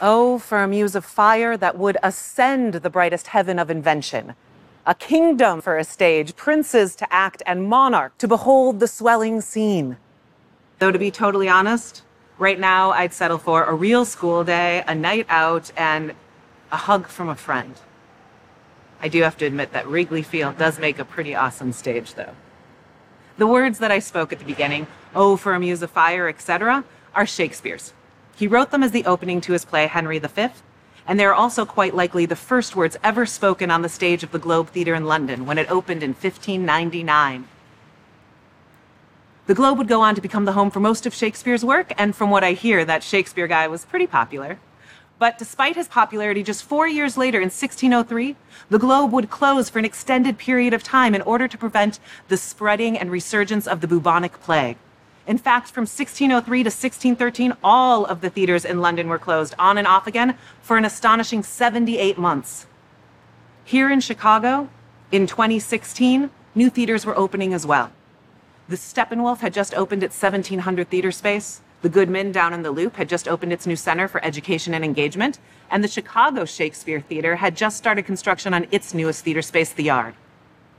Oh, for a muse of fire that would ascend the brightest heaven of invention. A kingdom for a stage, princes to act, and monarch to behold the swelling scene. Though, to be totally honest, right now I'd settle for a real school day, a night out, and a hug from a friend. I do have to admit that Wrigley Field does make a pretty awesome stage, though. The words that I spoke at the beginning, oh, for a muse of fire, etc., are Shakespeare's. He wrote them as the opening to his play Henry V, and they are also quite likely the first words ever spoken on the stage of the Globe Theatre in London when it opened in 1599. The Globe would go on to become the home for most of Shakespeare's work, and from what I hear, that Shakespeare guy was pretty popular. But despite his popularity, just four years later, in 1603, the Globe would close for an extended period of time in order to prevent the spreading and resurgence of the bubonic plague. In fact, from 1603 to 1613, all of the theaters in London were closed on and off again for an astonishing 78 months. Here in Chicago, in 2016, new theaters were opening as well. The Steppenwolf had just opened its 1700 theater space. The Goodman down in the Loop had just opened its new Center for Education and Engagement, and the Chicago Shakespeare Theater had just started construction on its newest theater space, The Yard.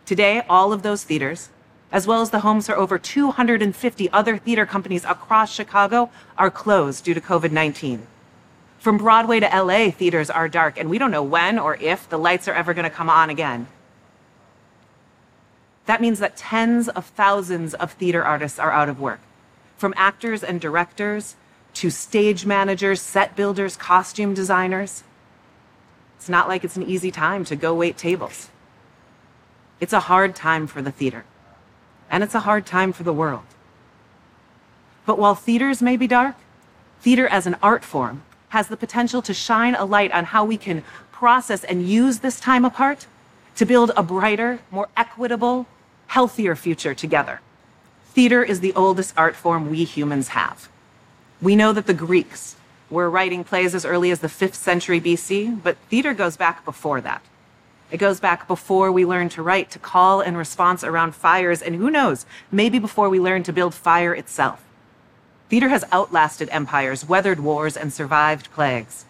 Today, all of those theaters, as well as the homes for over 250 other theater companies across Chicago, are closed due to COVID 19. From Broadway to LA, theaters are dark, and we don't know when or if the lights are ever going to come on again. That means that tens of thousands of theater artists are out of work, from actors and directors to stage managers, set builders, costume designers. It's not like it's an easy time to go wait tables. It's a hard time for the theater and it's a hard time for the world. But while theaters may be dark, theater as an art form has the potential to shine a light on how we can process and use this time apart to build a brighter, more equitable, healthier future together. Theater is the oldest art form we humans have. We know that the Greeks were writing plays as early as the 5th century BC, but theater goes back before that. It goes back before we learned to write, to call and response around fires, and who knows, maybe before we learned to build fire itself. Theater has outlasted empires, weathered wars, and survived plagues.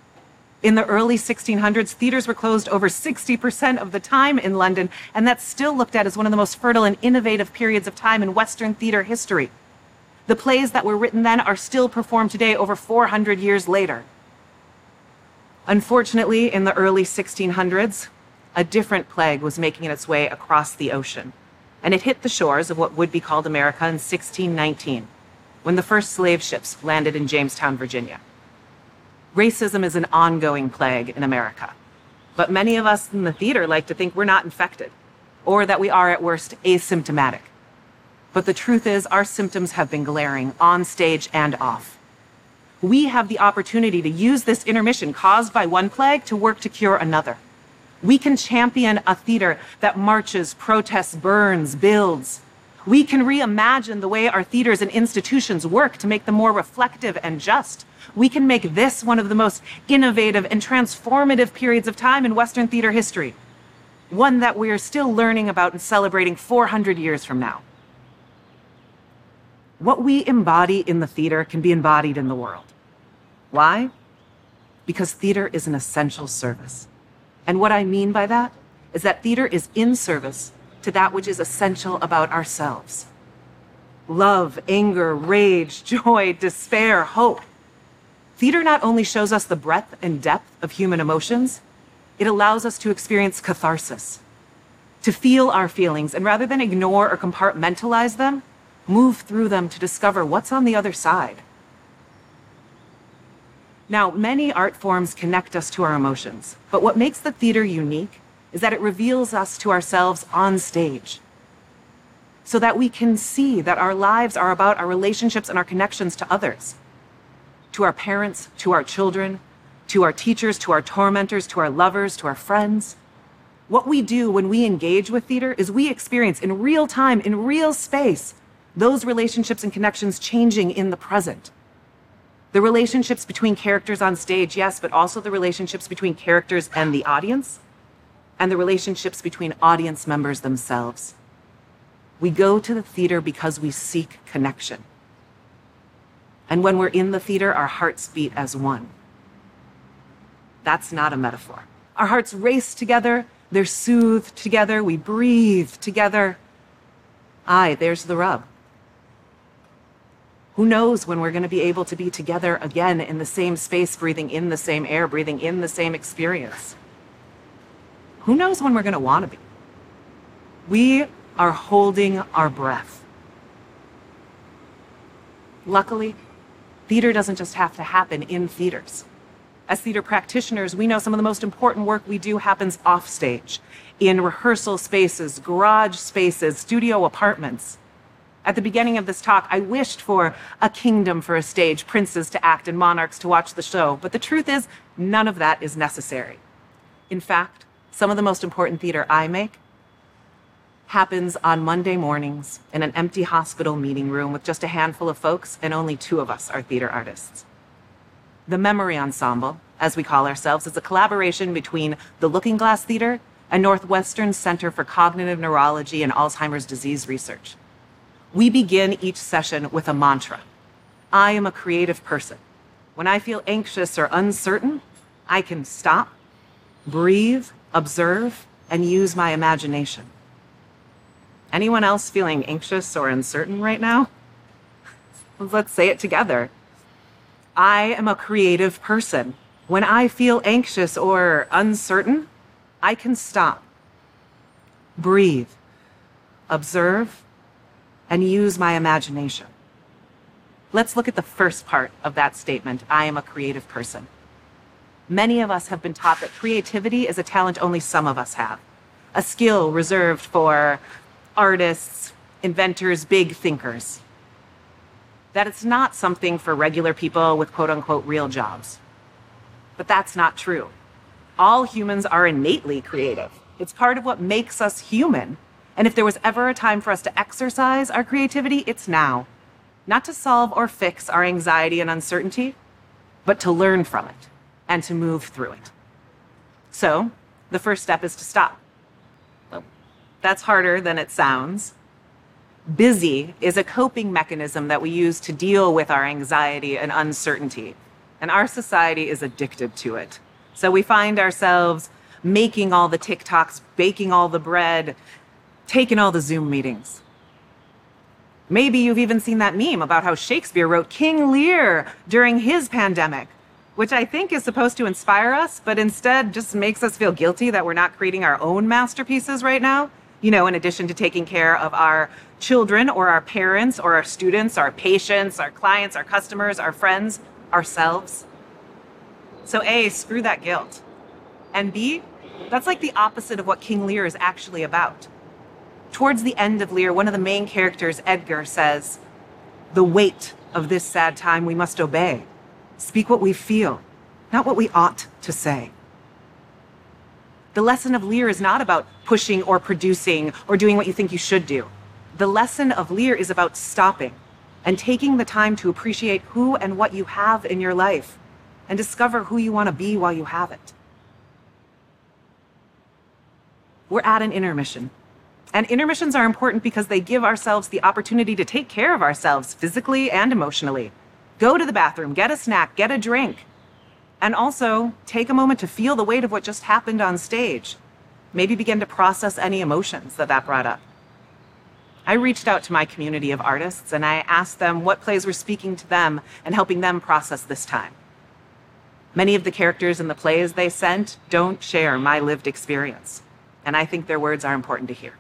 In the early 1600s, theaters were closed over 60% of the time in London, and that's still looked at as one of the most fertile and innovative periods of time in Western theater history. The plays that were written then are still performed today over 400 years later. Unfortunately, in the early 1600s, a different plague was making its way across the ocean, and it hit the shores of what would be called America in 1619, when the first slave ships landed in Jamestown, Virginia. Racism is an ongoing plague in America, but many of us in the theater like to think we're not infected, or that we are at worst asymptomatic. But the truth is, our symptoms have been glaring on stage and off. We have the opportunity to use this intermission caused by one plague to work to cure another. We can champion a theater that marches, protests, burns, builds. We can reimagine the way our theaters and institutions work to make them more reflective and just. We can make this one of the most innovative and transformative periods of time in Western theater history. One that we are still learning about and celebrating 400 years from now. What we embody in the theater can be embodied in the world. Why? Because theater is an essential service. And what I mean by that is that theater is in service to that which is essential about ourselves love, anger, rage, joy, despair, hope. Theater not only shows us the breadth and depth of human emotions, it allows us to experience catharsis, to feel our feelings, and rather than ignore or compartmentalize them, move through them to discover what's on the other side. Now, many art forms connect us to our emotions, but what makes the theater unique is that it reveals us to ourselves on stage so that we can see that our lives are about our relationships and our connections to others, to our parents, to our children, to our teachers, to our tormentors, to our lovers, to our friends. What we do when we engage with theater is we experience in real time, in real space, those relationships and connections changing in the present. The relationships between characters on stage, yes, but also the relationships between characters and the audience, and the relationships between audience members themselves. We go to the theater because we seek connection. And when we're in the theater, our hearts beat as one. That's not a metaphor. Our hearts race together, they're soothed together, we breathe together. Aye, there's the rub. Who knows when we're going to be able to be together again in the same space, breathing in the same air, breathing in the same experience? Who knows when we're going to want to be? We are holding our breath. Luckily, theater doesn't just have to happen in theaters. As theater practitioners, we know some of the most important work we do happens offstage, in rehearsal spaces, garage spaces, studio apartments. At the beginning of this talk, I wished for a kingdom for a stage, princes to act, and monarchs to watch the show. But the truth is, none of that is necessary. In fact, some of the most important theater I make happens on Monday mornings in an empty hospital meeting room with just a handful of folks, and only two of us are theater artists. The Memory Ensemble, as we call ourselves, is a collaboration between the Lookingglass Theater and Northwestern Center for Cognitive Neurology and Alzheimer's Disease Research. We begin each session with a mantra I am a creative person. When I feel anxious or uncertain, I can stop, breathe, observe, and use my imagination. Anyone else feeling anxious or uncertain right now? Let's say it together. I am a creative person. When I feel anxious or uncertain, I can stop, breathe, observe, and use my imagination. Let's look at the first part of that statement I am a creative person. Many of us have been taught that creativity is a talent only some of us have, a skill reserved for artists, inventors, big thinkers that it's not something for regular people with quote unquote real jobs. But that's not true. All humans are innately creative. It's part of what makes us human. And if there was ever a time for us to exercise our creativity, it's now. Not to solve or fix our anxiety and uncertainty, but to learn from it and to move through it. So, the first step is to stop. Well, that's harder than it sounds busy is a coping mechanism that we use to deal with our anxiety and uncertainty. And our society is addicted to it. So we find ourselves making all the TikToks, baking all the bread, taking all the Zoom meetings. Maybe you've even seen that meme about how Shakespeare wrote King Lear during his pandemic, which I think is supposed to inspire us, but instead just makes us feel guilty that we're not creating our own masterpieces right now. You know, in addition to taking care of our children or our parents or our students, our patients, our clients, our customers, our friends, ourselves. So, A, screw that guilt. And B, that's like the opposite of what King Lear is actually about. Towards the end of Lear, one of the main characters, Edgar, says, The weight of this sad time we must obey. Speak what we feel, not what we ought to say. The lesson of Lear is not about pushing or producing or doing what you think you should do. The lesson of Lear is about stopping and taking the time to appreciate who and what you have in your life and discover who you want to be while you have it. We're at an intermission. And intermissions are important because they give ourselves the opportunity to take care of ourselves physically and emotionally. Go to the bathroom, get a snack, get a drink. And also take a moment to feel the weight of what just happened on stage. Maybe begin to process any emotions that that brought up. I reached out to my community of artists and I asked them what plays were speaking to them and helping them process this time. Many of the characters in the plays they sent don't share my lived experience, and I think their words are important to hear.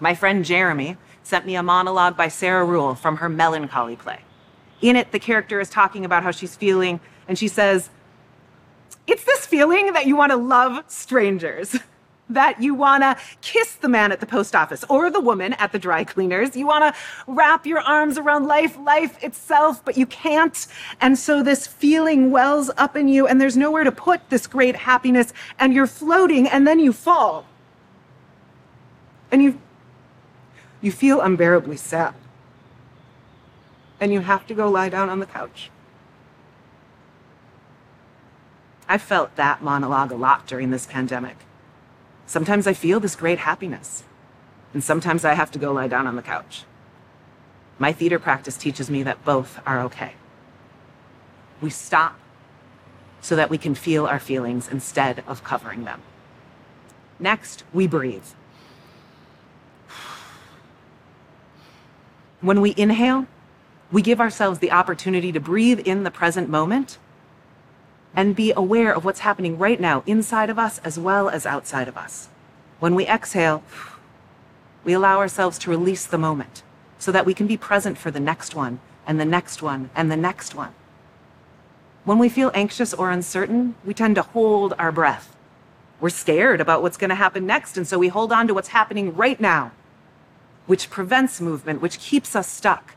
My friend Jeremy sent me a monologue by Sarah Ruhl from her Melancholy play. In it, the character is talking about how she's feeling, and she says, It's this feeling that you want to love strangers. that you want to kiss the man at the post office or the woman at the dry cleaners. You want to wrap your arms around life, life itself, but you can't. And so this feeling wells up in you, and there's nowhere to put this great happiness, and you're floating, and then you fall. And you, you feel unbearably sad. And you have to go lie down on the couch. I felt that monologue a lot during this pandemic. Sometimes I feel this great happiness, and sometimes I have to go lie down on the couch. My theater practice teaches me that both are okay. We stop, so that we can feel our feelings instead of covering them. Next, we breathe. When we inhale, we give ourselves the opportunity to breathe in the present moment and be aware of what's happening right now inside of us as well as outside of us. When we exhale, we allow ourselves to release the moment so that we can be present for the next one and the next one and the next one. When we feel anxious or uncertain, we tend to hold our breath. We're scared about what's going to happen next, and so we hold on to what's happening right now, which prevents movement, which keeps us stuck.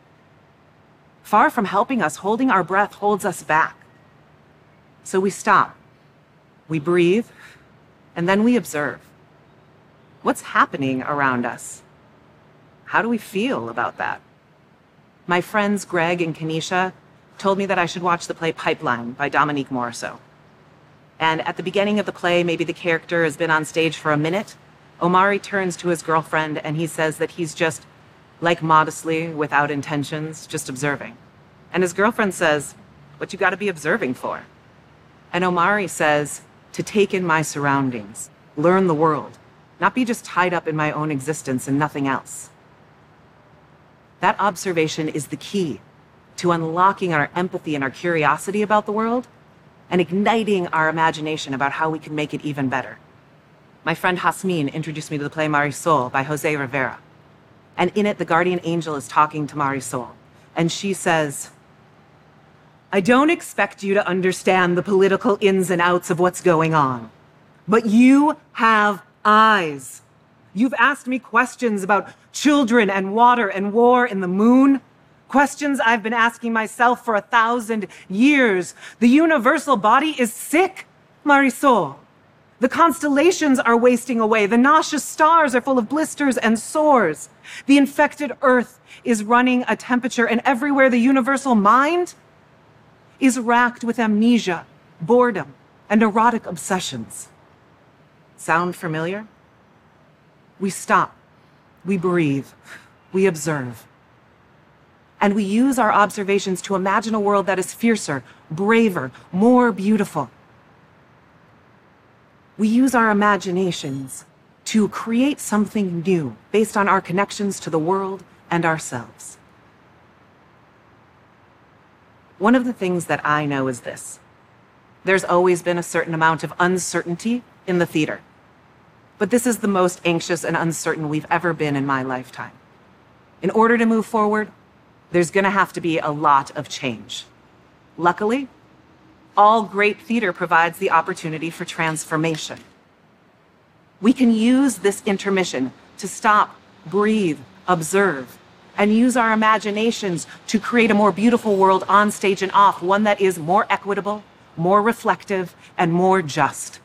Far from helping us, holding our breath holds us back. So we stop, we breathe, and then we observe. What's happening around us? How do we feel about that? My friends Greg and Kanisha told me that I should watch the play Pipeline by Dominique Morisseau. And at the beginning of the play, maybe the character has been on stage for a minute. Omari turns to his girlfriend and he says that he's just, like modestly, without intentions, just observing. And his girlfriend says, What you gotta be observing for? And Omari says, To take in my surroundings, learn the world, not be just tied up in my own existence and nothing else. That observation is the key to unlocking our empathy and our curiosity about the world and igniting our imagination about how we can make it even better. My friend Hasmin introduced me to the play Marisol by Jose Rivera. And in it, the guardian angel is talking to Marisol. And she says, I don't expect you to understand the political ins and outs of what's going on, but you have eyes. You've asked me questions about children and water and war and the moon. Questions I've been asking myself for a thousand years. The universal body is sick, Marisol. The constellations are wasting away. The nauseous stars are full of blisters and sores. The infected earth is running a temperature, and everywhere the universal mind is racked with amnesia, boredom, and erotic obsessions. Sound familiar? We stop, we breathe, we observe. And we use our observations to imagine a world that is fiercer, braver, more beautiful. We use our imaginations to create something new based on our connections to the world and ourselves. One of the things that I know is this there's always been a certain amount of uncertainty in the theater. But this is the most anxious and uncertain we've ever been in my lifetime. In order to move forward, there's going to have to be a lot of change. Luckily, all great theater provides the opportunity for transformation. We can use this intermission to stop, breathe, observe, and use our imaginations to create a more beautiful world on stage and off, one that is more equitable, more reflective, and more just.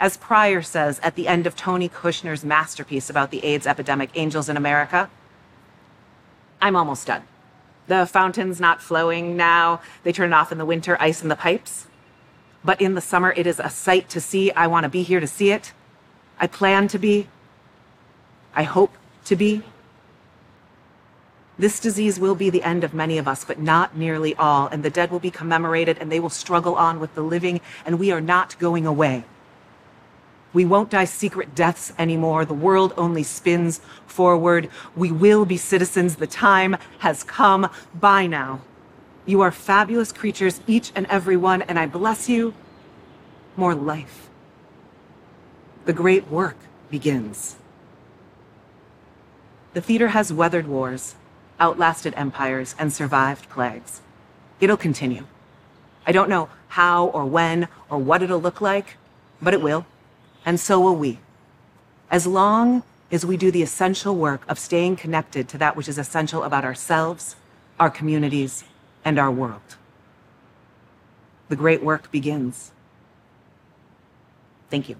As Pryor says at the end of Tony Kushner's masterpiece about the AIDS epidemic, Angels in America, I'm almost done. The fountain's not flowing now. They turn it off in the winter, ice in the pipes. But in the summer, it is a sight to see. I want to be here to see it. I plan to be. I hope to be. This disease will be the end of many of us, but not nearly all. And the dead will be commemorated and they will struggle on with the living, and we are not going away. We won't die secret deaths anymore. The world only spins forward. We will be citizens. The time has come. Bye now. You are fabulous creatures, each and every one, and I bless you. More life. The great work begins. The theater has weathered wars, outlasted empires, and survived plagues. It'll continue. I don't know how or when or what it'll look like, but it will and so will we. As long as we do the essential work of staying connected to that which is essential about ourselves, our communities, and our world. The great work begins. Thank you.